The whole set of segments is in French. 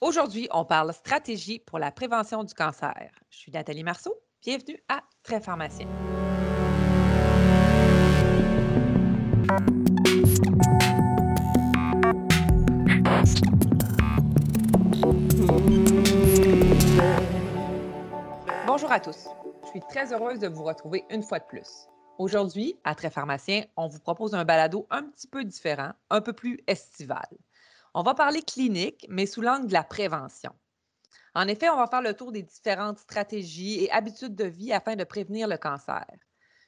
Aujourd'hui, on parle stratégie pour la prévention du cancer. Je suis Nathalie Marceau. Bienvenue à Très Pharmacien. Bonjour à tous. Je suis très heureuse de vous retrouver une fois de plus. Aujourd'hui, à Très Pharmacien, on vous propose un balado un petit peu différent, un peu plus estival. On va parler clinique, mais sous l'angle de la prévention. En effet, on va faire le tour des différentes stratégies et habitudes de vie afin de prévenir le cancer.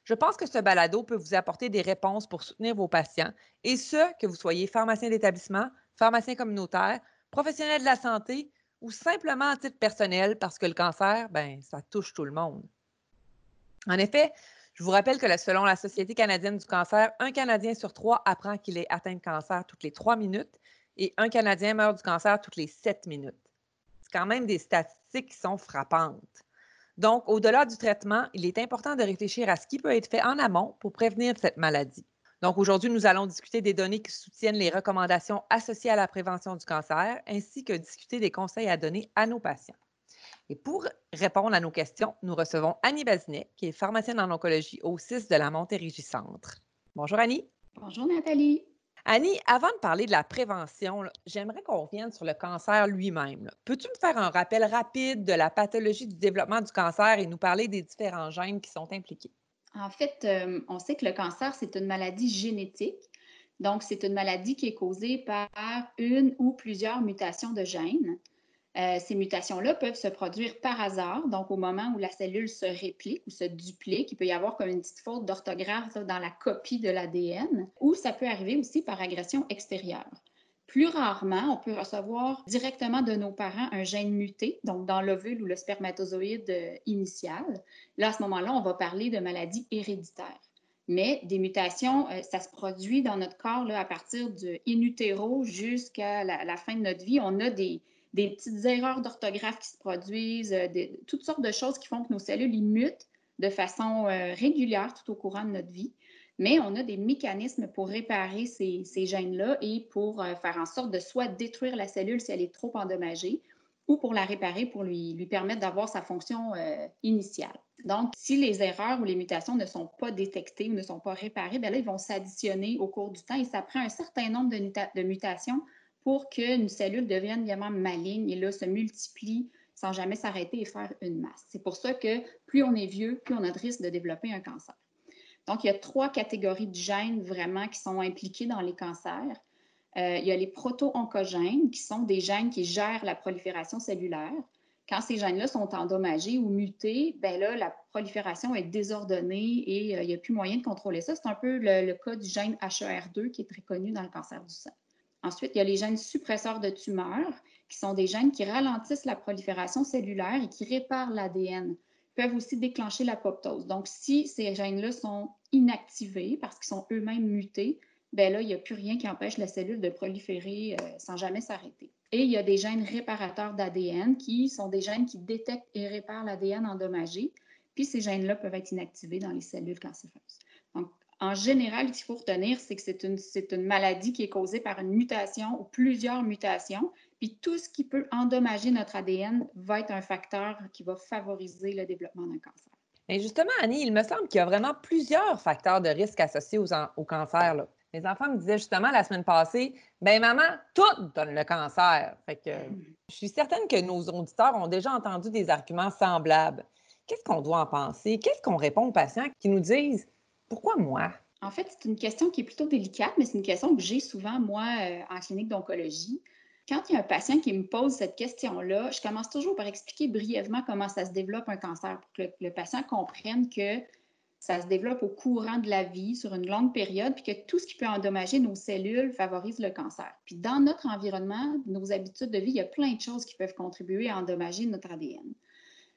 Je pense que ce balado peut vous apporter des réponses pour soutenir vos patients, et ce, que vous soyez pharmacien d'établissement, pharmacien communautaire, professionnel de la santé ou simplement à titre personnel parce que le cancer, ben, ça touche tout le monde. En effet, je vous rappelle que selon la Société canadienne du cancer, un Canadien sur trois apprend qu'il est atteint de cancer toutes les trois minutes et un Canadien meurt du cancer toutes les sept minutes. C'est quand même des statistiques qui sont frappantes. Donc, au-delà du traitement, il est important de réfléchir à ce qui peut être fait en amont pour prévenir cette maladie. Donc, aujourd'hui, nous allons discuter des données qui soutiennent les recommandations associées à la prévention du cancer, ainsi que discuter des conseils à donner à nos patients. Et pour répondre à nos questions, nous recevons Annie Bazinet, qui est pharmacienne en oncologie au 6 de la Montérégie Centre. Bonjour Annie. Bonjour Nathalie. Annie, avant de parler de la prévention, j'aimerais qu'on revienne sur le cancer lui-même. Peux-tu me faire un rappel rapide de la pathologie du développement du cancer et nous parler des différents gènes qui sont impliqués? En fait, on sait que le cancer, c'est une maladie génétique. Donc, c'est une maladie qui est causée par une ou plusieurs mutations de gènes. Euh, ces mutations-là peuvent se produire par hasard, donc au moment où la cellule se réplique ou se duplique, il peut y avoir comme une petite faute d'orthographe dans la copie de l'ADN, ou ça peut arriver aussi par agression extérieure. Plus rarement, on peut recevoir directement de nos parents un gène muté, donc dans l'ovule ou le spermatozoïde euh, initial. Là, à ce moment-là, on va parler de maladie héréditaire. Mais des mutations, euh, ça se produit dans notre corps à partir du in utero jusqu'à la, fin de notre vie. On a des, des petites erreurs d'orthographe qui se produisent, euh, toutes sortes de choses qui font que nos cellules mutent de façon euh, régulière tout au courant de notre vie. Mais on a des mécanismes pour réparer ces, gènes-là et pour euh, faire en sorte de soit détruire la cellule si elle est trop endommagée ou pour la réparer, pour lui, permettre d'avoir sa fonction initiale. Donc, si les erreurs ou les mutations ne sont pas détectées ou ne sont pas réparées, bien là, ils vont s'additionner au cours du temps et ça prend un certain nombre de mutations pour qu'une cellule devienne vraiment maligne et là se multiplie sans jamais s'arrêter et faire une masse. C'est pour ça que plus on est vieux, plus on a de risque de développer un cancer. Donc, il y a trois catégories de gènes vraiment qui sont impliqués dans les cancers. Euh, il y a les proto-oncogènes, qui sont des gènes qui gèrent la prolifération cellulaire. Quand ces gènes-là sont endommagés ou mutés, ben là, la prolifération est désordonnée et euh, il n'y a plus moyen de contrôler ça. C'est un peu le, le, cas du gène HER2 qui est très connu dans le cancer du sein. Ensuite, il y a les gènes suppresseurs de tumeurs, qui sont des gènes qui ralentissent la prolifération cellulaire et qui réparent l'ADN. Peuvent aussi déclencher l'apoptose. Donc, si ces gènes-là sont inactivés parce qu'ils sont eux-mêmes mutés, ben là, il n'y a plus rien qui empêche la cellule de proliférer euh, sans jamais s'arrêter. Et il y a des gènes réparateurs d'ADN qui sont des gènes qui détectent et réparent l'ADN endommagé. Puis ces gènes-là peuvent être inactivés dans les cellules cancéreuses. En général, ce qu'il faut retenir, c'est que c'est une, une, maladie qui est causée par une mutation ou plusieurs mutations. Puis tout ce qui peut endommager notre ADN va être un facteur qui va favoriser le développement d'un cancer. Et justement, Annie, il me semble qu'il y a vraiment plusieurs facteurs de risque associés aux, au cancer. Là. Les enfants me disaient justement la semaine passée, ben maman, tout donne le cancer. Fait que je suis certaine que nos auditeurs ont déjà entendu des arguments semblables. Qu'est-ce qu'on doit en penser? Qu'est-ce qu'on répond aux patients qui nous disent pourquoi moi? En fait, c'est une question qui est plutôt délicate, mais c'est une question que j'ai souvent, moi, euh, en clinique d'oncologie. Quand il y a un patient qui me pose cette question-là, je commence toujours par expliquer brièvement comment ça se développe un cancer pour que le, patient comprenne que ça se développe au courant de la vie sur une longue période, puis que tout ce qui peut endommager nos cellules favorise le cancer. Puis dans notre environnement, nos habitudes de vie, il y a plein de choses qui peuvent contribuer à endommager notre ADN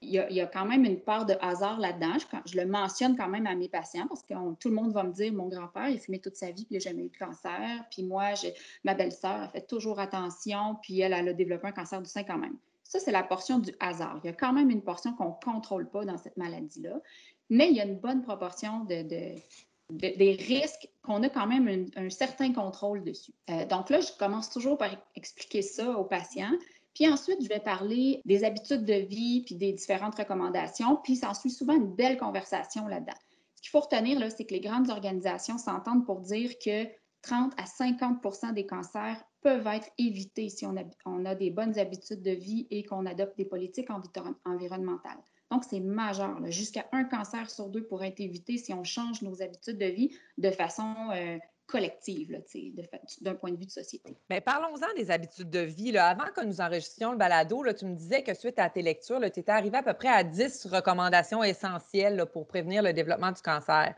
il y, a, quand même une part de hasard là-dedans. Je, le mentionne quand même à mes patients parce que tout le monde va me dire mon grand-père, il fumait toute sa vie, puis il n'a jamais eu de cancer. Puis moi, ma belle-sœur a fait toujours attention, puis elle, a développé un cancer du sein quand même. Ça, c'est la portion du hasard. Il y a quand même une portion qu'on ne contrôle pas dans cette maladie-là, mais il y a une bonne proportion de, des risques qu'on a quand même un, certain contrôle dessus. Euh, donc là, je commence toujours par expliquer ça aux patients. Puis ensuite, je vais parler des habitudes de vie, puis des différentes recommandations, puis ça suit souvent une belle conversation là-dedans. Ce qu'il faut retenir, là, c'est que les grandes organisations s'entendent pour dire que 30 à 50% des cancers peuvent être évités si on a, on a des bonnes habitudes de vie et qu'on adopte des politiques environnementales. Donc, c'est majeur. Jusqu'à un cancer sur deux pourrait être évité si on change nos habitudes de vie de façon euh, collective, d'un point de vue de société. Mais parlons-en des habitudes de vie. Là. Avant que nous enregistrions le balado, là, tu me disais que suite à tes lectures, tu étais arrivé à peu près à 10 recommandations essentielles pour prévenir le développement du cancer.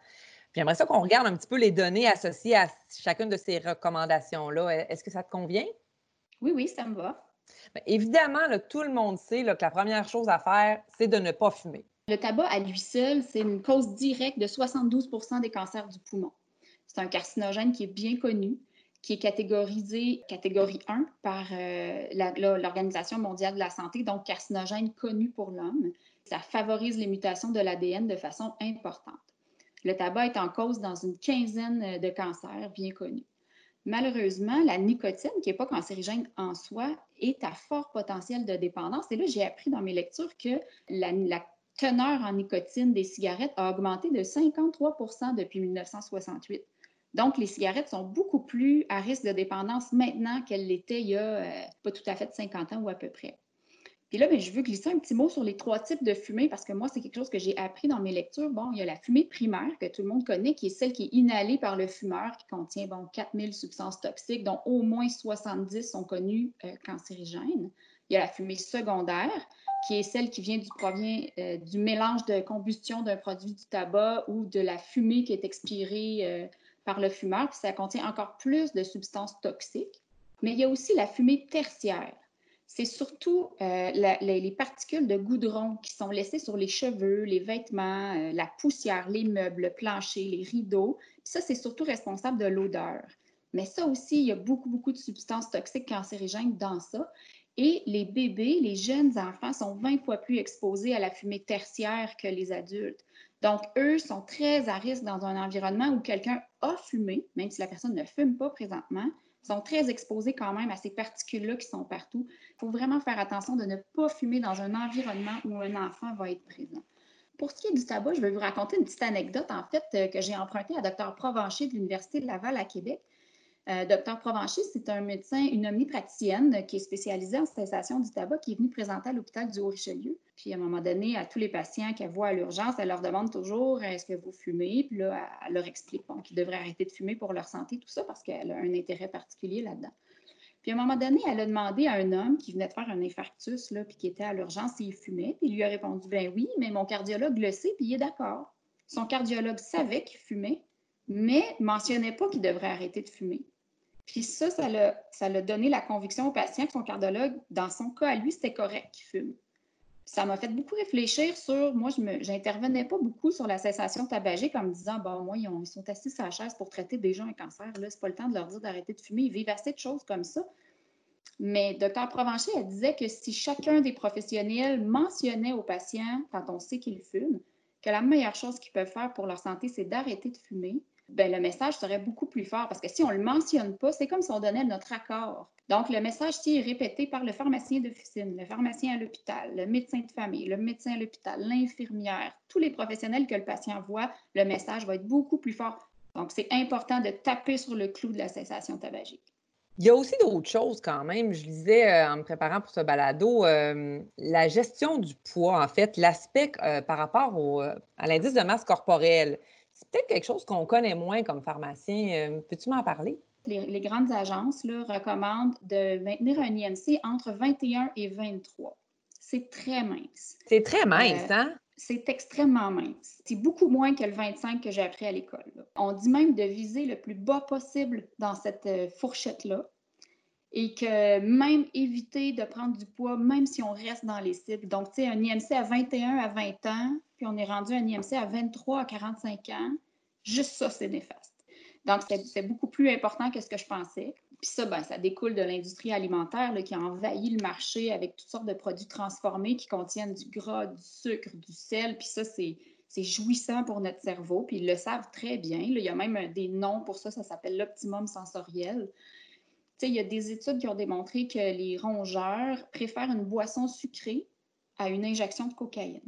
J'aimerais ça qu'on regarde un petit peu les données associées à chacune de ces recommandations-là. Est-ce que ça te convient? Oui, oui, ça me va. Bien, évidemment, tout le monde sait que la première chose à faire, c'est de ne pas fumer. Le tabac à lui seul, c'est une cause directe de 72% des cancers du poumon. C'est un carcinogène qui est bien connu, qui est catégorisé catégorie 1 par euh, l'Organisation mondiale de la santé, donc carcinogène connu pour l'homme. Ça favorise les mutations de l'ADN de façon importante. Le tabac est en cause dans une quinzaine de cancers bien connus. Malheureusement, la nicotine, qui n'est pas cancérigène en soi, est à fort potentiel de dépendance. Et là, j'ai appris dans mes lectures que la teneur en nicotine des cigarettes a augmenté de 53% depuis 1968. Donc, les cigarettes sont beaucoup plus à risque de dépendance maintenant qu'elles l'étaient il y a euh, pas tout à fait 50 ans ou à peu près. Puis là, bien, je veux glisser un petit mot sur les trois types de fumée parce que moi, c'est quelque chose que j'ai appris dans mes lectures. Bon, il y a la fumée primaire que tout le monde connaît, qui est celle qui est inhalée par le fumeur, qui contient bon, 4000 substances toxiques, dont au moins 70 sont connues euh, cancérigènes. Il y a la fumée secondaire, qui est celle qui vient du, provient euh, du mélange de combustion d'un produit du tabac ou de la fumée qui est expirée par le fumeur, puis ça contient encore plus de substances toxiques. Mais il y a aussi la fumée tertiaire. C'est surtout euh, les particules de goudron qui sont laissées sur les cheveux, les vêtements, euh, la poussière, les meubles, le plancher, les rideaux. Puis ça, c'est surtout responsable de l'odeur. Mais ça aussi, il y a beaucoup, beaucoup de substances toxiques cancérigènes dans ça. Et les bébés, les jeunes enfants sont 20 fois plus exposés à la fumée tertiaire que les adultes. Donc, eux sont très à risque dans un environnement où quelqu'un a fumé, même si la personne ne fume pas présentement, sont très exposés quand même à ces particules-là qui sont partout. Il faut vraiment faire attention de ne pas fumer dans un environnement où un enfant va être présent. Pour ce qui est du tabac, je vais vous raconter une petite anecdote, en fait, euh, que j'ai empruntée à Dr. Provencher de l'Université de Laval à Québec. Euh, docteur Provencher, c'est un médecin, une omnipraticienne qui est spécialisée en cessation du tabac, qui est venue présenter à l'hôpital du Haut-Richelieu. Puis, à un moment donné, à tous les patients qu'elle voit à l'urgence, elle leur demande toujours est-ce que vous fumez? Puis là, elle leur explique qu'ils devraient arrêter de fumer pour leur santé, tout ça, parce qu'elle a un intérêt particulier là-dedans. Puis, à un moment donné, elle a demandé à un homme qui venait de faire un infarctus, puis qui était à l'urgence, s'il fumait. Puis, il lui a répondu ben oui, mais mon cardiologue le sait, puis il est d'accord. Son cardiologue savait qu'il fumait, mais mentionnait pas qu'il devrait arrêter de fumer. Puis ça, ça l'a, donné la conviction au patient que son cardiologue, dans son cas à lui, c'était correct qu'il fume. Ça m'a fait beaucoup réfléchir sur, moi, je n'intervenais pas beaucoup sur la cessation tabagique en me disant, bon, moi, ils, sont assis sur la chaise pour traiter des gens un cancer. Là, c'est pas le temps de leur dire d'arrêter de fumer. Ils vivent assez de choses comme ça. Mais Dr. Provencher, elle disait que si chacun des professionnels mentionnait aux patients, quand on sait qu'ils fument, que la meilleure chose qu'ils peuvent faire pour leur santé, c'est d'arrêter de fumer, ben, le message serait beaucoup plus fort parce que si on ne le mentionne pas, c'est comme si on donnait notre accord. Donc, le message, s'il est répété par le pharmacien d'officine, le pharmacien à l'hôpital, le médecin de famille, le médecin à l'hôpital, l'infirmière, tous les professionnels que le patient voit, le message va être beaucoup plus fort. Donc, c'est important de taper sur le clou de la cessation tabagique. Il y a aussi d'autres choses quand même. Je lisais euh, en me préparant pour ce balado, euh, la gestion du poids, en fait, l'aspect euh, par rapport à l'indice de masse corporelle. C'est peut-être quelque chose qu'on connaît moins comme pharmacien. Euh, peux-tu m'en parler? Les, grandes agences là, recommandent de maintenir un IMC entre 21 et 23. C'est très mince. C'est très mince, euh, hein? C'est extrêmement mince. C'est beaucoup moins que le 25 que j'ai appris à l'école. On dit même de viser le plus bas possible dans cette euh, fourchette-là et que même éviter de prendre du poids, même si on reste dans les cibles. Donc, tu sais, un IMC à 21 à 20 ans, puis on est rendu un IMC à 23 à 45 ans, juste ça, c'est néfaste. Donc, c'est beaucoup plus important que ce que je pensais. Puis ça, ben, ça découle de l'industrie alimentaire qui a envahi le marché avec toutes sortes de produits transformés qui contiennent du gras, du sucre, du sel. Puis ça, c'est jouissant pour notre cerveau. Puis ils le savent très bien. Il y a même des noms pour ça, ça s'appelle l'optimum sensoriel. Il y a des études qui ont démontré que les rongeurs préfèrent une boisson sucrée à une injection de cocaïne.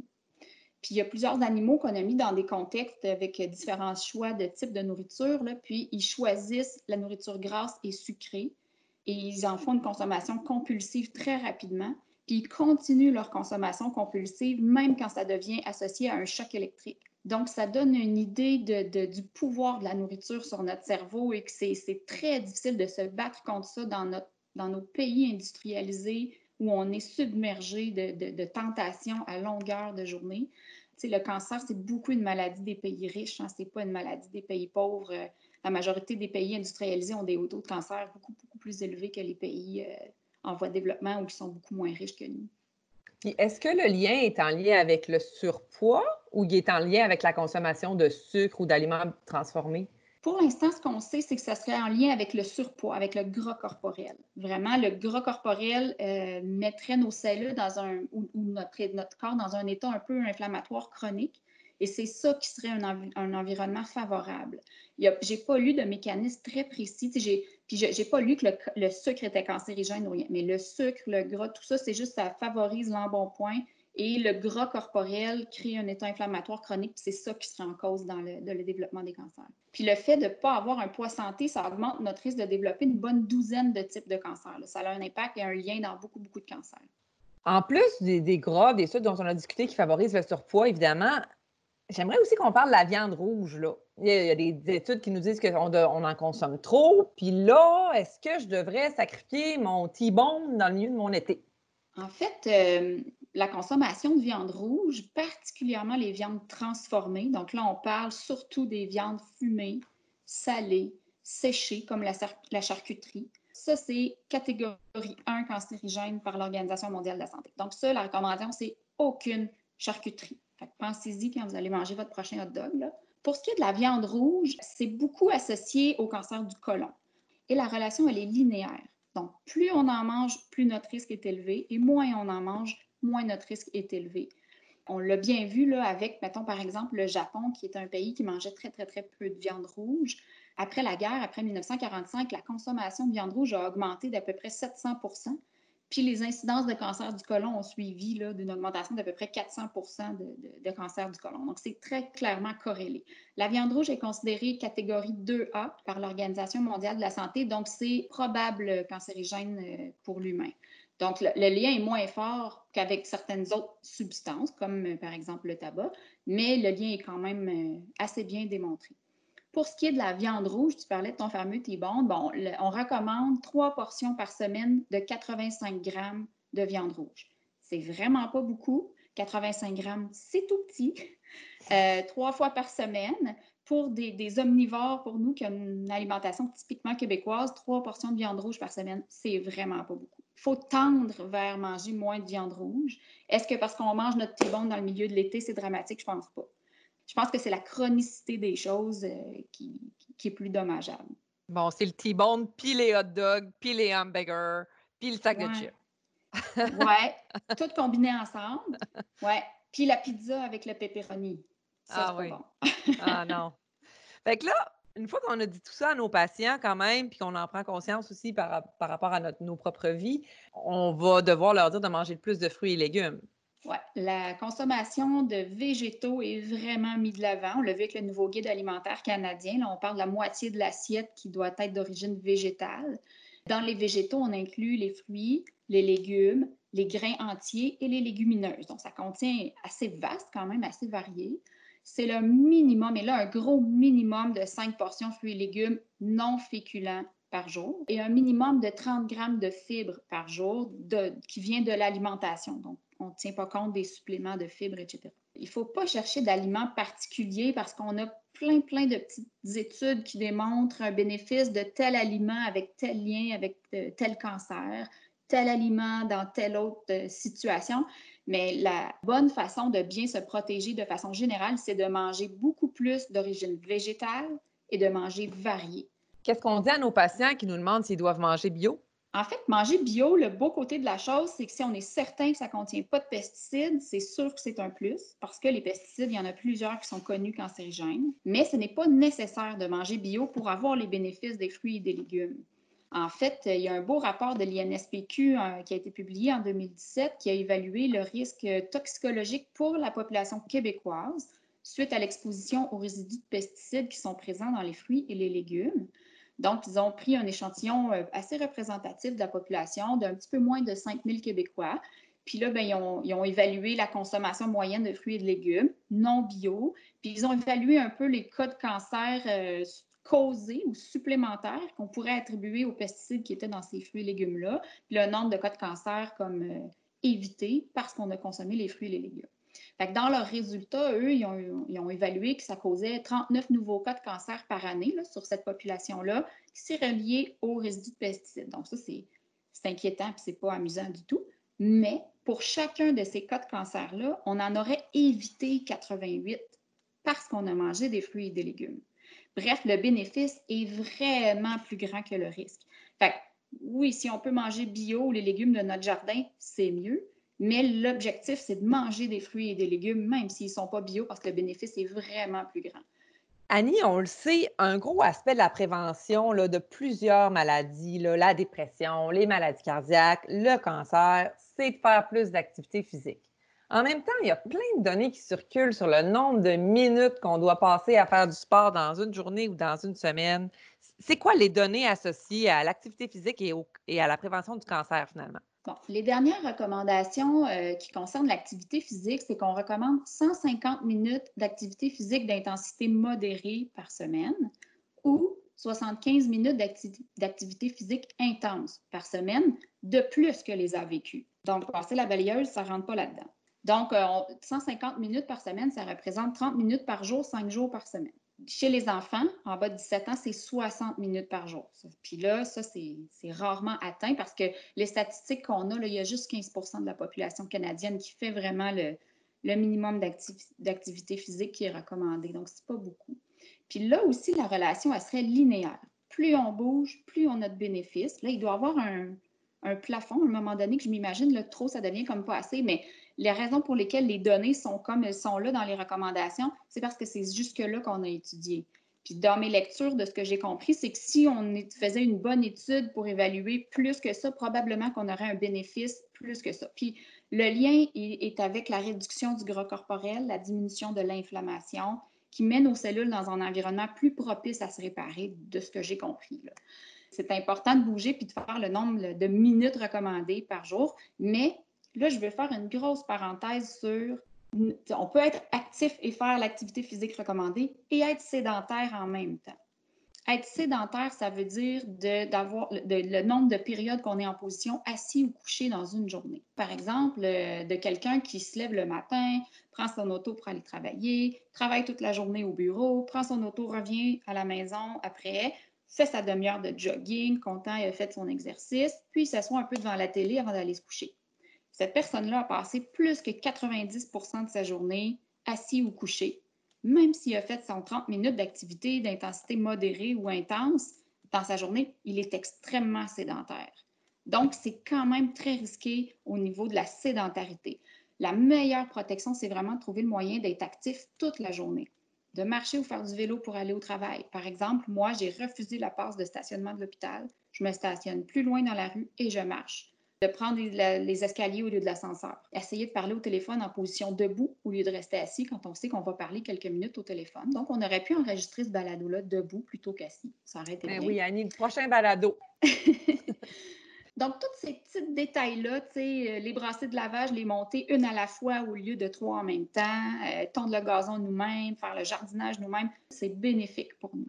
Puis il y a plusieurs animaux qu'on a mis dans des contextes avec différents choix de types de nourriture, puis ils choisissent la nourriture grasse et sucrée et ils en font une consommation compulsive très rapidement, puis ils continuent leur consommation compulsive même quand ça devient associé à un choc électrique. Donc, ça donne une idée du pouvoir de la nourriture sur notre cerveau et que c'est très difficile de se battre contre ça dans, nos pays industrialisés où on est submergé de, tentations à longueur de journée. sais, le cancer, c'est beaucoup une maladie des pays riches, hein, ce n'est pas une maladie des pays pauvres. La majorité des pays industrialisés ont des taux de cancer beaucoup, beaucoup plus élevés que les pays euh, en voie de développement ou qui sont beaucoup moins riches que nous. Est-ce que le lien est en lien avec le surpoids ou il est en lien avec la consommation de sucre ou d'aliments transformés? Pour l'instant, ce qu'on sait, c'est que ça serait en lien avec le surpoids, avec le gras corporel. Vraiment, le gras corporel euh, mettrait nos cellules dans un, ou, notre, notre, corps dans un état un peu inflammatoire chronique. Et c'est ça qui serait un, environnement favorable. Je n'ai pas lu de mécanisme très précis. Puis je n'ai pas lu que le, sucre était cancérigène ou rien. Mais le sucre, le gras, tout ça, c'est juste ça favorise l'embonpoint et le gras corporel crée un état inflammatoire chronique, c'est ça qui serait en cause dans le, développement des cancers. Puis le fait de ne pas avoir un poids santé, ça augmente notre risque de développer une bonne douzaine de types de cancers. Ça a un impact et un lien dans beaucoup, beaucoup de cancers. En plus des, gras, des sucres dont on a discuté qui favorisent le surpoids, évidemment, j'aimerais aussi qu'on parle de la viande rouge. Là. Il, y a, des études qui nous disent qu'on on en consomme trop. Puis là, est-ce que je devrais sacrifier mon T-bone dans le milieu de mon été? En fait, euh, la consommation de viande rouge, particulièrement les viandes transformées, donc là, on parle surtout des viandes fumées, salées, séchées, comme la, charcuterie. Ça, c'est catégorie 1 cancérigène par l'Organisation mondiale de la santé. Donc ça, la recommandation, c'est aucune charcuterie. Pensez-y quand vous allez manger votre prochain hot dog. Pour ce qui est de la viande rouge, c'est beaucoup associé au cancer du côlon. Et la relation, elle est linéaire. Donc, plus on en mange, plus notre risque est élevé, et moins on en mange, moins notre risque est élevé. On l'a bien vu là, avec, mettons par exemple, le Japon, qui est un pays qui mangeait très, très, très peu de viande rouge. Après la guerre, après 1945, la consommation de viande rouge a augmenté d'à peu près 700 puis les incidences de cancer du côlon ont suivi d'une augmentation d'à peu près 400 de, de, cancer du côlon. Donc, c'est très clairement corrélé. La viande rouge est considérée catégorie 2A par l'Organisation mondiale de la santé, donc c'est probable cancérigène euh, pour l'humain. Donc, le, lien est moins fort qu'avec certaines autres substances, comme euh, par exemple le tabac, mais le lien est quand même euh, assez bien démontré. Pour ce qui est de la viande rouge, tu parlais de ton fameux T-bone, bon, on recommande trois portions par semaine de 85 grammes de viande rouge. C'est vraiment pas beaucoup. 85 grammes, c'est tout petit. Euh, trois fois par semaine. Pour des, omnivores, pour nous qui ont une alimentation typiquement québécoise, trois portions de viande rouge par semaine, c'est vraiment pas beaucoup faut tendre vers manger moins de viande rouge. Est-ce que parce qu'on mange notre T-bone dans le milieu de l'été, c'est dramatique? Je pense pas. Je pense que c'est la chronicité des choses euh, qui, est plus dommageable. Bon, c'est le T-bone, puis les hot dogs, puis les hamburgers, puis le sac de chips. ouais, tout combiné ensemble. Ouais, puis la pizza avec le pepperoni. Ça, ah oui. Bon. ah non. Fait que là, une fois qu'on a dit tout ça à nos patients quand même, puis qu'on en prend conscience aussi par, rapport à notre, nos propres vies, on va devoir leur dire de manger le plus de fruits et légumes. Oui, la consommation de végétaux est vraiment mise de l'avant. On l'a vu avec le nouveau guide alimentaire canadien. Là, on parle de la moitié de l'assiette qui doit être d'origine végétale. Dans les végétaux, on inclut les fruits, les légumes, les grains entiers et les légumineuses. Donc, ça contient assez vaste, quand même, assez varié c'est le minimum, et là, un gros minimum de 5 portions fruits et légumes non féculents par jour et un minimum de 30 grammes de fibres par jour qui vient de l'alimentation. Donc, on ne tient pas compte des suppléments de fibres, etc. Il ne faut pas chercher d'aliments particuliers parce qu'on a plein, plein de petites études qui démontrent un bénéfice de tel aliment avec tel lien avec euh, tel cancer, tel aliment dans telle autre euh, situation. Mais la bonne façon de bien se protéger de façon générale, c'est de manger beaucoup plus d'origine végétale et de manger varié. Qu'est-ce qu'on dit à nos patients qui nous demandent s'ils doivent manger bio? En fait, manger bio, le beau côté de la chose, c'est que si on est certain que ça ne contient pas de pesticides, c'est sûr que c'est un plus, parce que les pesticides, il y en a plusieurs qui sont connus cancérigènes. Mais ce n'est pas nécessaire de manger bio pour avoir les bénéfices des fruits et des légumes. En fait, il y a un beau rapport de l'INSPQ euh, qui a été publié en 2017 qui a évalué le risque toxicologique pour la population québécoise suite à l'exposition aux résidus de pesticides qui sont présents dans les fruits et les légumes. Donc, ils ont pris un échantillon euh, assez représentatif de la population d'un petit peu moins de 5000 Québécois. Puis là, ben, ils, ont, évalué la consommation moyenne de fruits et de légumes non bio. Puis ils ont évalué un peu les cas de cancer euh, causés ou supplémentaires qu'on pourrait attribuer aux pesticides qui étaient dans ces fruits et légumes-là. Puis le nombre de cas de cancer comme euh, évités parce qu'on a consommé les fruits et les légumes dans leurs résultats, eux, ils ont, évalué que ça causait 39 nouveaux cas de cancer par année sur cette population-là, qui s'est relié aux résidus de pesticides. Donc, ça, c'est inquiétant et ce n'est pas amusant du tout. Mais pour chacun de ces cas de cancer-là, on en aurait évité 88 parce qu'on a mangé des fruits et des légumes. Bref, le bénéfice est vraiment plus grand que le risque. Fait oui, si on peut manger bio ou les légumes de notre jardin, c'est mieux. Mais l'objectif, c'est de manger des fruits et des légumes, même s'ils ne sont pas bio, parce que le bénéfice est vraiment plus grand. Annie, on le sait, un gros aspect de la prévention là, de plusieurs maladies, la dépression, les maladies cardiaques, le cancer, c'est de faire plus d'activité physique. En même temps, il y a plein de données qui circulent sur le nombre de minutes qu'on doit passer à faire du sport dans une journée ou dans une semaine. C'est quoi les données associées à l'activité physique et à la prévention du cancer finalement? Les dernières recommandations euh, qui concernent l'activité physique, c'est qu'on recommande 150 minutes d'activité physique d'intensité modérée par semaine ou 75 minutes d'activité physique intense par semaine de plus que les AVQ. Donc, passer la balayeuse, ça ne rentre pas là-dedans. Donc, 150 euh, minutes par semaine, ça représente 30 minutes par jour, 5 jours par semaine. Chez les enfants, en bas de 17 ans, c'est 60 minutes par jour. Puis là, ça, c'est rarement atteint parce que les statistiques qu'on a, il y a juste 15% de la population canadienne qui fait vraiment le, minimum d'activité physique qui est recommandé. Donc, c'est pas beaucoup. Puis là aussi, la relation, elle serait linéaire. Plus on bouge, plus on a de bénéfices. Là, il doit y avoir un, plafond à un moment donné que je m'imagine, trop, ça devient comme pas assez, mais les raisons pour lesquelles les données sont comme elles sont là dans les recommandations, c'est parce que c'est jusque-là qu'on a étudié. Puis dans mes lectures, de ce que j'ai compris, c'est que si on faisait une bonne étude pour évaluer plus que ça, probablement qu'on aurait un bénéfice plus que ça. Puis le lien est avec la réduction du gras corporel, la diminution de l'inflammation, qui met nos cellules dans un environnement plus propice à se réparer, de ce que j'ai compris. C'est important de bouger puis de faire le nombre de minutes recommandées par jour, mais Là, je veux faire une grosse parenthèse sur on peut être actif et faire l'activité physique recommandée et être sédentaire en même temps. Être sédentaire, ça veut dire d'avoir le nombre de périodes qu'on est en position assis ou couché dans une journée. Par exemple, euh, de quelqu'un qui se lève le matin, prend son auto pour aller travailler, travaille toute la journée au bureau, prend son auto, revient à la maison après, fait sa demi-heure de jogging, content, il a fait son exercice, puis s'assoit un peu devant la télé avant d'aller se coucher. Cette personne-là a passé plus que 90% de sa journée assis ou couché, même s'il a fait son 30 minutes d'activité d'intensité modérée ou intense dans sa journée, il est extrêmement sédentaire. Donc, c'est quand même très risqué au niveau de la sédentarité. La meilleure protection, c'est vraiment de trouver le moyen d'être actif toute la journée, de marcher ou faire du vélo pour aller au travail. Par exemple, moi, j'ai refusé la passe de stationnement de l'hôpital. Je me stationne plus loin dans la rue et je marche de prendre les, escaliers au lieu de l'ascenseur. Essayer de parler au téléphone en position debout au lieu de rester assis quand on sait qu'on va parler quelques minutes au téléphone. Donc, on aurait pu enregistrer ce balado-là debout plutôt qu'assis. Ça aurait été ben Oui, Annie, le prochain balado. Donc, tous ces petits détails-là, euh, les brassées de lavage, les monter une à la fois au lieu de trois en même temps, euh, tondre le gazon nous-mêmes, faire le jardinage nous-mêmes, c'est bénéfique pour nous.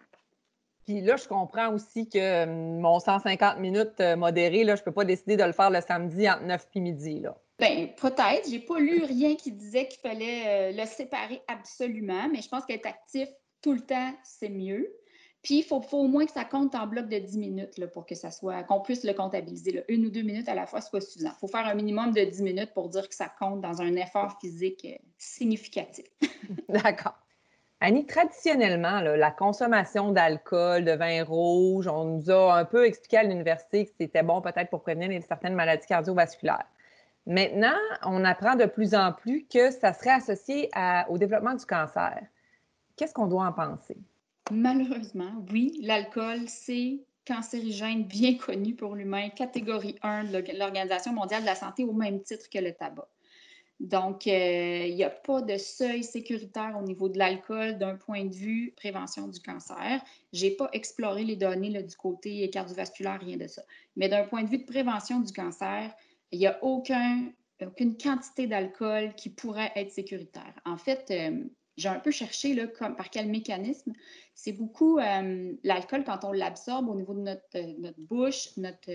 Puis là, je comprends aussi que hum, mon 150 minutes euh, modéré, là, je ne peux pas décider de le faire le samedi entre 9 et midi. Là. Bien, peut-être. Je n'ai pas lu rien qui disait qu'il fallait euh, le séparer absolument, mais je pense qu'être actif tout le temps, c'est mieux. Puis, il faut, au moins que ça compte en bloc de 10 minutes là, pour que ça soit, qu'on puisse le comptabiliser. Une ou deux minutes à la fois, ce pas suffisant. Il faut faire un minimum de 10 minutes pour dire que ça compte dans un effort physique euh, significatif. D'accord. Annie, traditionnellement, la consommation d'alcool, de vin rouge, on nous a un peu expliqué à l'université que c'était bon peut-être pour prévenir certaines maladies cardiovasculaires. Maintenant, on apprend de plus en plus que ça serait associé au développement du cancer. Qu'est-ce qu'on doit en penser? Malheureusement, oui, l'alcool, c'est cancérigène bien connu pour l'humain, catégorie 1 de l'Organisation mondiale de la santé, au même titre que le tabac. Donc, euh, il n'y a pas de seuil sécuritaire au niveau de l'alcool d'un point de vue prévention du cancer. Je n'ai pas exploré les données du côté cardiovasculaire, rien de ça. Mais d'un point de vue de prévention du cancer, il n'y a aucun, aucune quantité d'alcool qui pourrait être sécuritaire. En fait, euh, j'ai un peu cherché par quel mécanisme. C'est beaucoup euh, l'alcool, quand on l'absorbe au niveau de notre, notre bouche, notre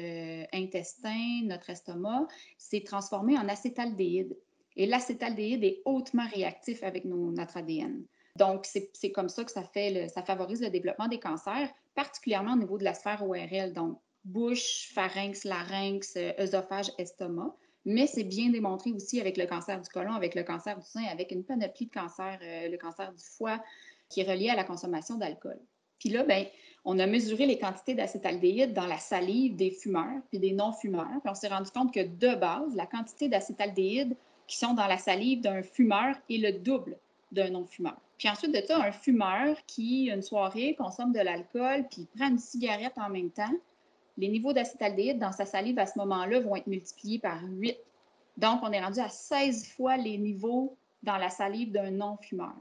intestin, notre estomac, c'est transformé en acétaldéhyde. Et l'acétaldéhyde est hautement réactif avec notre ADN. Donc, c'est comme ça que ça, fait ça favorise le développement des cancers, particulièrement au niveau de la sphère ORL, donc bouche, pharynx, larynx, œsophage, estomac. Mais c'est bien démontré aussi avec le cancer du côlon, avec le cancer du sein, avec une panoplie de cancers, euh, le cancer du foie, qui est relié à la consommation d'alcool. Puis là, ben, on a mesuré les quantités d'acétaldéhyde dans la salive des fumeurs puis des non-fumeurs. Puis on s'est rendu compte que de base, la quantité d'acétaldéhyde qui sont dans la salive d'un fumeur et le double d'un non-fumeur. Puis ensuite de ça, un fumeur qui, une soirée, consomme de l'alcool puis prend une cigarette en même temps, les niveaux d'acétaldéhyde dans sa salive à ce moment-là vont être multipliés par 8. Donc, on est rendu à 16 fois les niveaux dans la salive d'un non-fumeur,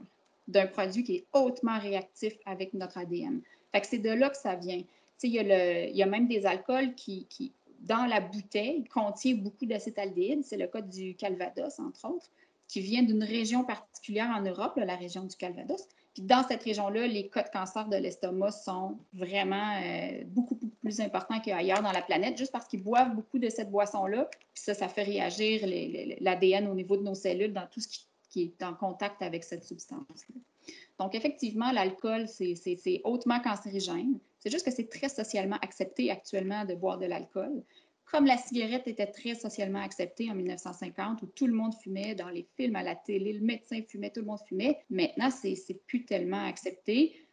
d'un produit qui est hautement réactif avec notre ADN. Fait que c'est de là que ça vient. Il y, il y, a même des alcools qui, qui dans la bouteille contient beaucoup d'acétaldéhyde. C'est le cas du Calvados, entre autres, qui vient d'une région particulière en Europe, la région du Calvados. Dans cette région-là, les cas de cancer de l'estomac sont vraiment euh, beaucoup, beaucoup, plus importants qu'ailleurs dans la planète, juste parce qu'ils boivent beaucoup de cette boisson-là. Puis ça, ça fait réagir l'ADN au niveau de nos cellules dans tout ce qui, qui est en contact avec cette substance-là. Donc, effectivement, l'alcool, c'est hautement cancérigène. C'est juste que c'est très socialement accepté actuellement de boire de l'alcool. Comme la cigarette était très socialement acceptée en 1950, où tout le monde fumait dans les films, à la télé, le médecin fumait, tout le monde fumait. Maintenant, c'est plus tellement accepté.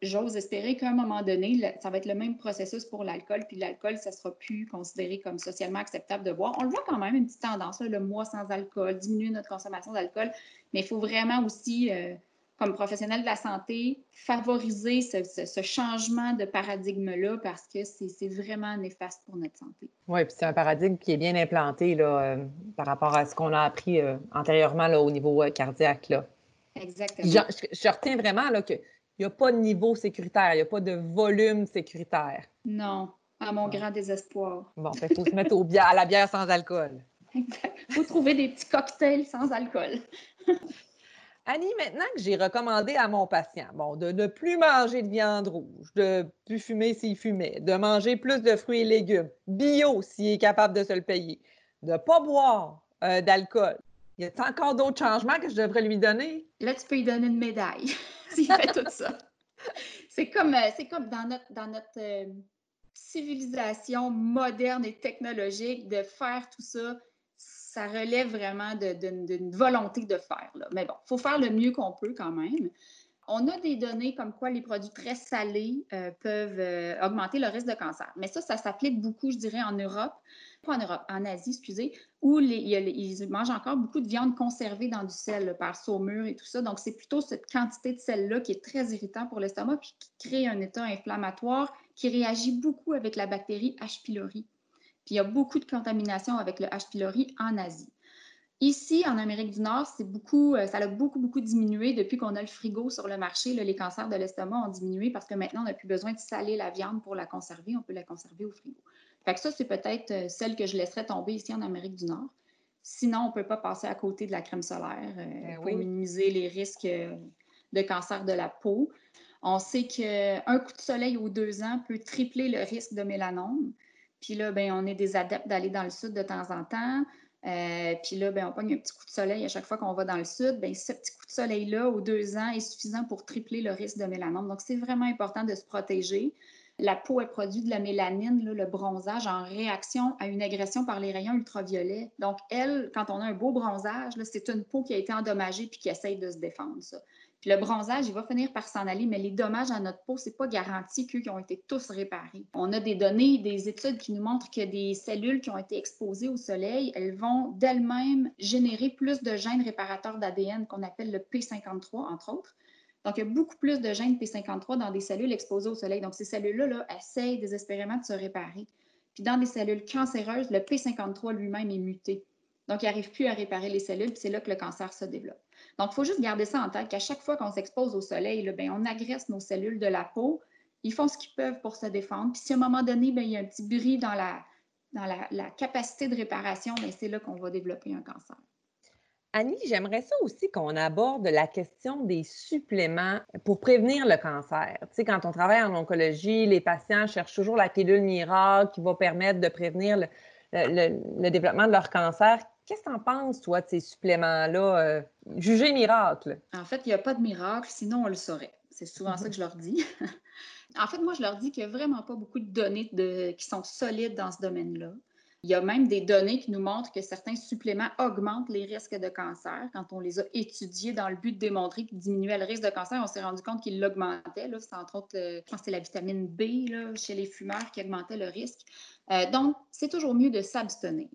J'ose espérer qu'à un moment donné, ça va être le même processus pour l'alcool, puis l'alcool, ça sera plus considéré comme socialement acceptable de boire. On le voit quand même, une petite tendance, le mois sans alcool, diminuer notre consommation d'alcool, mais il faut vraiment aussi... Euh, comme professionnel de la santé, favoriser ce, changement de paradigme-là parce que c'est vraiment néfaste pour notre santé. Oui, puis c'est un paradigme qui est bien implanté là, euh, par rapport à ce qu'on a appris euh, antérieurement là, au niveau cardiaque. Là. Exactement. Je, retiens vraiment qu'il n'y a pas de niveau sécuritaire, il n'y a pas de volume sécuritaire. Non, à mon grand désespoir. Bon, il faut se mettre au à la bière sans alcool. Il faut trouver des petits cocktails sans alcool. Annie, maintenant que j'ai recommandé à mon patient bon, de ne plus manger de viande rouge, de plus fumer s'il fumait, de manger plus de fruits et légumes, bio s'il est capable de se le payer, de ne pas boire euh, d'alcool, y a encore d'autres changements que je devrais lui donner? Là, tu peux lui donner une médaille s'il fait tout ça. C'est comme, euh, comme dans notre, dans notre euh, civilisation moderne et technologique de faire tout ça ça relève vraiment d'une volonté de faire. Mais bon, il faut faire le mieux qu'on peut quand même. On a des données comme quoi les produits très salés euh, peuvent augmenter le risque de cancer. Mais ça, ça s'applique beaucoup, je dirais, en Europe, pas en Europe, en Asie, excusez, où ils mangent encore beaucoup de viande conservée dans du sel par saumure et tout ça. Donc, c'est plutôt cette quantité de sel-là qui est très irritant pour l'estomac puis qui crée un état inflammatoire qui réagit beaucoup avec la bactérie H. pylori. Puis il y a beaucoup de contamination avec le H. pylori en Asie. Ici, en Amérique du Nord, c'est beaucoup, euh, ça a beaucoup, beaucoup diminué depuis qu'on a le frigo sur le marché. les cancers de l'estomac ont diminué parce que maintenant, on n'a plus besoin de saler la viande pour la conserver. On peut la conserver au frigo. Fait que ça, c'est peut-être euh, celle que je laisserais tomber ici en Amérique du Nord. Sinon, on ne peut pas passer à côté de la crème solaire euh, ben pour minimiser les risques de cancer de la peau. On sait qu'un coup de soleil aux deux ans peut tripler le risque de mélanome. Puis là, ben, on est des adeptes d'aller dans le sud de temps en temps. Euh, puis là, ben, on pogne un petit coup de soleil à chaque fois qu'on va dans le sud. Ben, ce petit coup de soleil-là, aux deux ans, est suffisant pour tripler le risque de mélanome. Donc, c'est vraiment important de se protéger. La peau, elle produit de la mélanine, le bronzage, en réaction à une agression par les rayons ultraviolets. Donc, elle, quand on a un beau bronzage, c'est une peau qui a été endommagée puis qui essaye de se défendre. Le bronzage, il va finir par s'en aller, mais les dommages à notre peau, c'est pas garanti qu'eux qui ont été tous réparés. On a des données, des études qui nous montrent que des cellules qui ont été exposées au soleil, elles vont d'elles-mêmes générer plus de gènes réparateurs d'ADN qu'on appelle le P53, entre autres. Donc, il y a beaucoup plus de gènes P53 dans des cellules exposées au soleil. Donc, ces cellules-là là, essayent désespérément de se réparer. Puis, dans des cellules cancéreuses, le P53 lui-même est muté. Donc, il n'arrive plus à réparer les cellules, puis c'est là que le cancer se développe. Donc, il faut juste garder ça en tête qu'à chaque fois qu'on s'expose au soleil, là, bien, on agresse nos cellules de la peau. Ils font ce qu'ils peuvent pour se défendre. Puis, si à un moment donné, bien, il y a un petit bris dans la, dans la, capacité de réparation, bien, c'est là qu'on va développer un cancer. Annie, j'aimerais ça aussi qu'on aborde la question des suppléments pour prévenir le cancer. Tu sais, quand on travaille en oncologie, les patients cherchent toujours la pilule miracle qui va permettre de prévenir le, développement de leur cancer. Qu'est-ce que tu en penses, toi, de ces suppléments-là? Euh, jugés miracle. En fait, il n'y a pas de miracle, sinon on le saurait. C'est souvent ça mhm. que je leur dis. en fait, moi, je leur dis qu'il n'y a vraiment pas beaucoup de données qui sont solides dans ce domaine-là. Il y a même des données qui nous montrent que certains suppléments augmentent les risques de cancer. Quand on les a étudiés dans le but de démontrer qu'ils diminuaient le risque de cancer, on s'est rendu compte qu'ils l'augmentaient. C'est entre autres, euh, je pense que c'est la vitamine B là, chez les fumeurs qui augmentait le risque. Euh, donc, c'est toujours mieux de s'abstenir.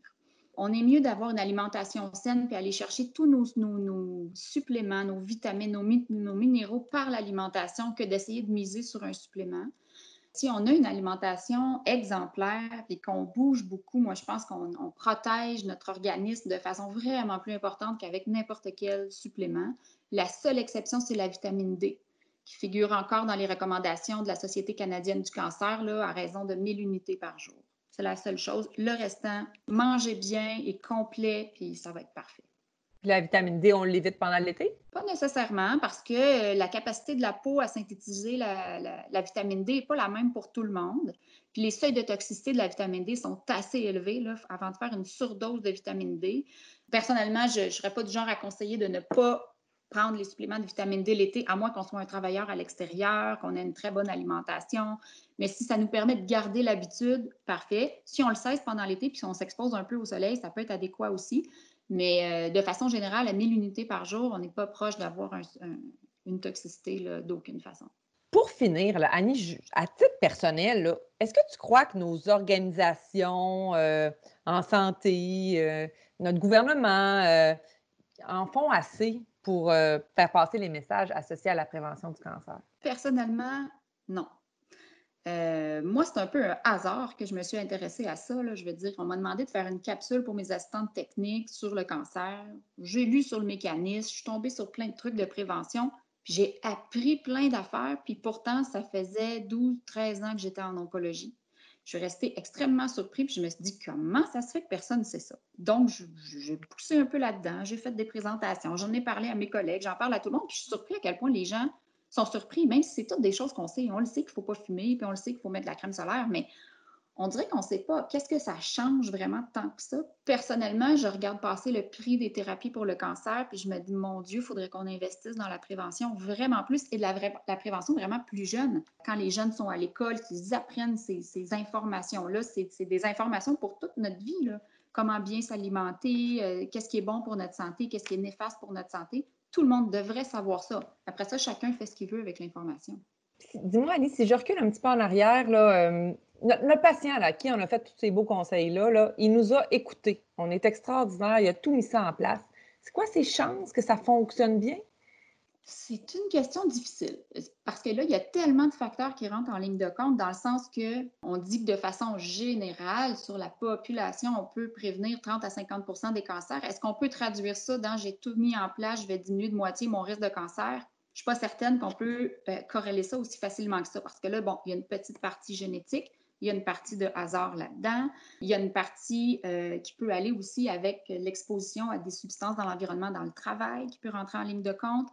On est mieux d'avoir une alimentation saine puis aller chercher tous nos, suppléments, nos vitamines, nos, nos minéraux par l'alimentation que d'essayer de miser sur un supplément. Si on a une alimentation exemplaire et qu'on bouge beaucoup, moi, je pense qu'on protège notre organisme de façon vraiment plus importante qu'avec n'importe quel supplément. La seule exception, c'est la vitamine D, qui figure encore dans les recommandations de la Société canadienne du cancer là, à raison de 1000 unités par jour. C'est la seule chose. Le restant, mangez bien et complet, puis ça va être parfait. La vitamine D, on l'évite pendant l'été? Pas nécessairement, parce que euh, la capacité de la peau à synthétiser la, vitamine D n'est pas la même pour tout le monde. Puis les seuils de toxicité de la vitamine D sont assez élevés là, avant de faire une surdose de vitamine D. Personnellement, je ne serais pas du genre à conseiller de ne pas prendre les suppléments de vitamine D l'été, à moins qu'on soit un travailleur à l'extérieur, qu'on ait une très bonne alimentation. Mais si ça nous permet de garder l'habitude, parfait. Si on le cesse pendant l'été, puis si on s'expose un peu au soleil, ça peut être adéquat aussi. Mais euh, de façon générale, à 1000 unités par jour, on n'est pas proche d'avoir une toxicité d'aucune façon. Pour finir, Annie, à titre personnel, est-ce que tu crois que nos organisations euh, en santé, euh, notre gouvernement en font assez? Pour faire passer les messages associés à la prévention du cancer? Personnellement, non. Euh, moi, c'est un peu un hasard que je me suis intéressée à ça. Je veux dire, on m'a demandé de faire une capsule pour mes assistantes techniques sur le cancer. J'ai lu sur le mécanisme, je suis tombée sur plein de trucs de prévention, j'ai appris plein d'affaires, puis pourtant, ça faisait 12, 13 ans que j'étais en oncologie. Je suis restée extrêmement surprise, puis je me suis dit, comment ça se fait que personne ne sait ça? Donc, j'ai poussé un peu là-dedans, j'ai fait des présentations, j'en ai parlé à mes collègues, j'en parle à tout le monde, puis je suis surprise à quel point les gens sont surpris, même si c'est toutes des choses qu'on sait. On le sait qu'il ne faut pas fumer, puis on le sait qu'il faut mettre de la crème solaire, mais on dirait qu'on ne sait pas qu'est-ce que ça change vraiment tant que ça. Personnellement, je regarde passer le prix des thérapies pour le cancer, puis je me dis, mon Dieu, il faudrait qu'on investisse dans la prévention vraiment plus et de la, la, prévention vraiment plus jeune. Quand les jeunes sont à l'école, qu'ils apprennent ces, ces informations-là, c'est des informations pour toute notre vie. Là. Comment bien s'alimenter, euh, qu'est-ce qui est bon pour notre santé, qu'est-ce qui est néfaste pour notre santé. Tout le monde devrait savoir ça. Après ça, chacun fait ce qu'il veut avec l'information. Dis-moi, Annie, si je recule un petit peu en arrière, là, euh, notre, patient là, qui en a fait tous ces beaux conseils-là, là, il nous a écoutés. On est extraordinaire, il a tout mis ça en place. C'est quoi ces chances que ça fonctionne bien? C'est une question difficile parce que là, il y a tellement de facteurs qui rentrent en ligne de compte dans le sens que on dit que de façon générale, sur la population, on peut prévenir 30 à 50% des cancers. Est-ce qu'on peut traduire ça dans j'ai tout mis en place, je vais diminuer de moitié mon risque de cancer? Je ne suis pas certaine qu'on peut euh, corréler ça aussi facilement que ça parce que là, bon, il y a une petite partie génétique, il y a une partie de hasard là-dedans, il y a une partie euh, qui peut aller aussi avec l'exposition à des substances dans l'environnement, dans le travail, qui peut rentrer en ligne de compte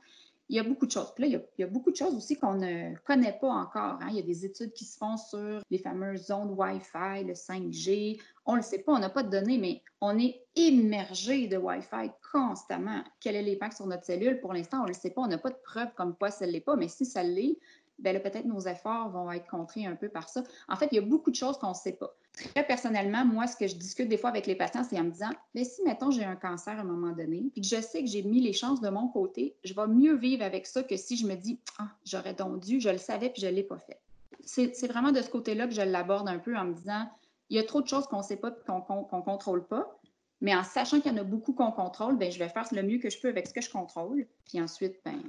il y a beaucoup de choses. Puis là, il y, a, beaucoup de choses aussi qu'on ne connaît pas encore. Hein. Il y a des études qui se font sur les fameuses zones Wi-Fi, le 5G. On ne le sait pas, on n'a pas de données, mais on est immergé de Wi-Fi constamment. Quel est l'impact sur notre cellule? Pour l'instant, on ne le sait pas. On n'a pas de preuve comme quoi ça ne l'est pas, mais si ça l'est, ben peut-être nos efforts vont être contrés un peu par ça. En fait, il y a beaucoup de choses qu'on ne sait pas. Très personnellement, moi, ce que je discute des fois avec les patients, c'est en me disant, mais si, mettons, j'ai un cancer à un moment donné, puis que je sais que j'ai mis les chances de mon côté, je vais mieux vivre avec ça que si je me dis, ah, j'aurais donc dû, je le savais, puis je ne l'ai pas fait. C'est vraiment de ce côté-là que je l'aborde un peu en me disant, il y a trop de choses qu'on ne sait pas qu'on ne contrôle pas. Mais en sachant qu'il y en a beaucoup qu'on contrôle, ben, je vais faire le mieux que je peux avec ce que je contrôle. Puis ensuite, ben,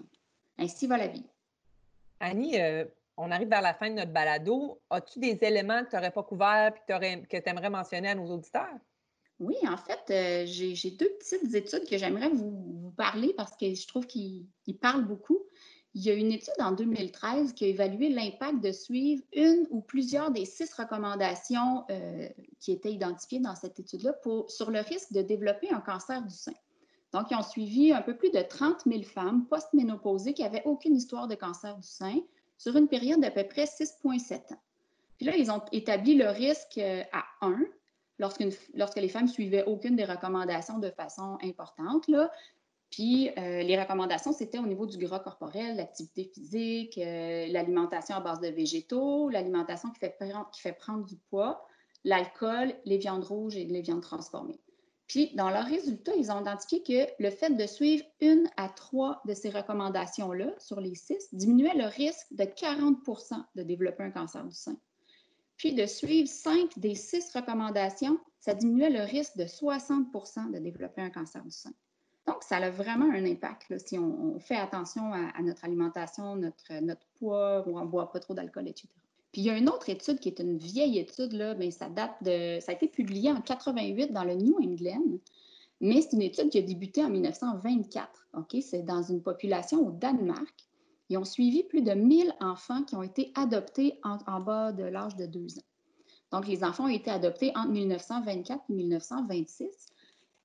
Ainsi va la vie. Annie, euh, on arrive vers la fin de notre balado. As-tu des éléments que tu n'aurais pas couverts et que tu aimerais mentionner à nos auditeurs? Oui, en fait, euh, j'ai deux petites études que j'aimerais vous, parler parce que je trouve qu'ils parlent beaucoup. Il y a une étude en 2013 qui a évalué l'impact de suivre une ou plusieurs des six recommandations euh, qui étaient identifiées dans cette étude-là sur le risque de développer un cancer du sein. Donc, ils ont suivi un peu plus de 30 000 femmes post-ménopausées qui n'avaient aucune histoire de cancer du sein sur une période d'à peu près 6,7 ans. Puis là, ils ont établi le risque euh, à 1 lorsque les femmes suivaient aucune des recommandations de façon importante. Là. Puis euh, les recommandations, c'était au niveau du gras corporel, l'activité physique, euh, l'alimentation à base de végétaux, l'alimentation qui qui fait prendre du poids, l'alcool, les viandes rouges et les viandes transformées. Puis, dans leurs résultats, ils ont identifié que le fait de suivre une à trois de ces recommandations-là sur les six diminuait le risque de 40% de développer un cancer du sein. Puis, de suivre cinq des six recommandations, ça diminuait le risque de 60% de développer un cancer du sein. Donc, ça a vraiment un impact si on, fait attention à, notre alimentation, notre, notre poids, on ne boit pas trop d'alcool, etc. Puis il y a une autre étude qui est une vieille étude, là, ça date de. Ça a été publié en 88 dans le New England, mais c'est une étude qui a débuté en 1924. OK? C'est dans une population au Danemark. Ils ont suivi plus de 1000 enfants qui ont été adoptés en, bas de l'âge de 2 ans. Donc, les enfants ont été adoptés entre 1924 et 1926.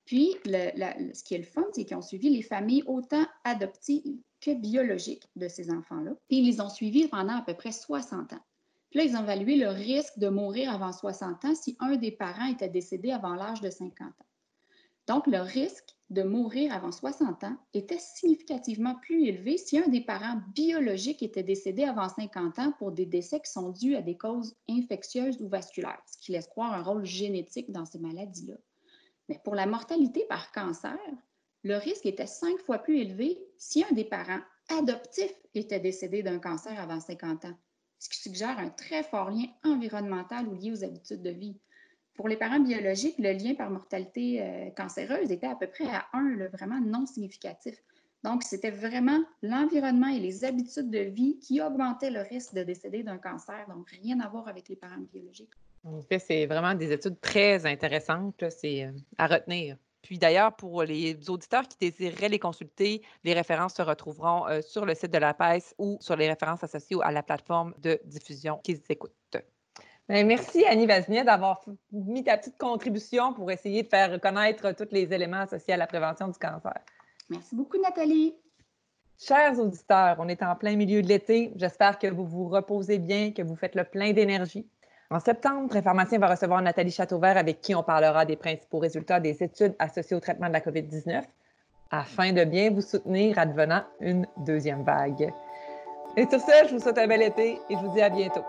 Puis, ce qui est le fun, c'est qu'ils ont suivi les familles autant adoptives que biologiques de ces enfants-là. Puis, ils les ont suivis pendant à peu près 60 ans. Puis là, ils ont évalué le risque de mourir avant 60 ans si un des parents était décédé avant l'âge de 50 ans. Donc, le risque de mourir avant 60 ans était significativement plus élevé si un des parents biologiques était décédé avant 50 ans pour des décès qui sont dus à des causes infectieuses ou vasculaires, ce qui laisse croire un rôle génétique dans ces maladies-là. Mais pour la mortalité par cancer, le risque était cinq fois plus élevé si un des parents adoptifs était décédé d'un cancer avant 50 ans, ce qui suggère un très fort lien environnemental ou lié aux habitudes de vie. Pour les parents biologiques, le lien par mortalité euh, cancéreuse était à peu près à 1, vraiment non significatif. Donc, c'était vraiment l'environnement et les habitudes de vie qui augmentaient le risque de décéder d'un cancer, donc rien à voir avec les parents biologiques. En fait, c'est vraiment des études très intéressantes, c'est euh, à retenir. Puis d'ailleurs, pour les auditeurs qui désireraient les consulter, les références se retrouveront euh, sur le site de la PES ou sur les références associées à la plateforme de diffusion qu'ils écoutent. Bien, merci Annie Vaznier d'avoir mis ta petite contribution pour essayer de faire connaître tous les éléments associés à la prévention du cancer. Merci beaucoup Nathalie. Chers auditeurs, on est en plein milieu de l'été. J'espère que vous vous reposez bien, que vous faites le plein d'énergie. En septembre, Prépharmacien va recevoir Nathalie Châteauvert avec qui on parlera des principaux résultats des études associées au traitement de la COVID-19 afin de bien vous soutenir advenant une deuxième vague. Et sur ce, je vous souhaite un bel été et je vous dis à bientôt.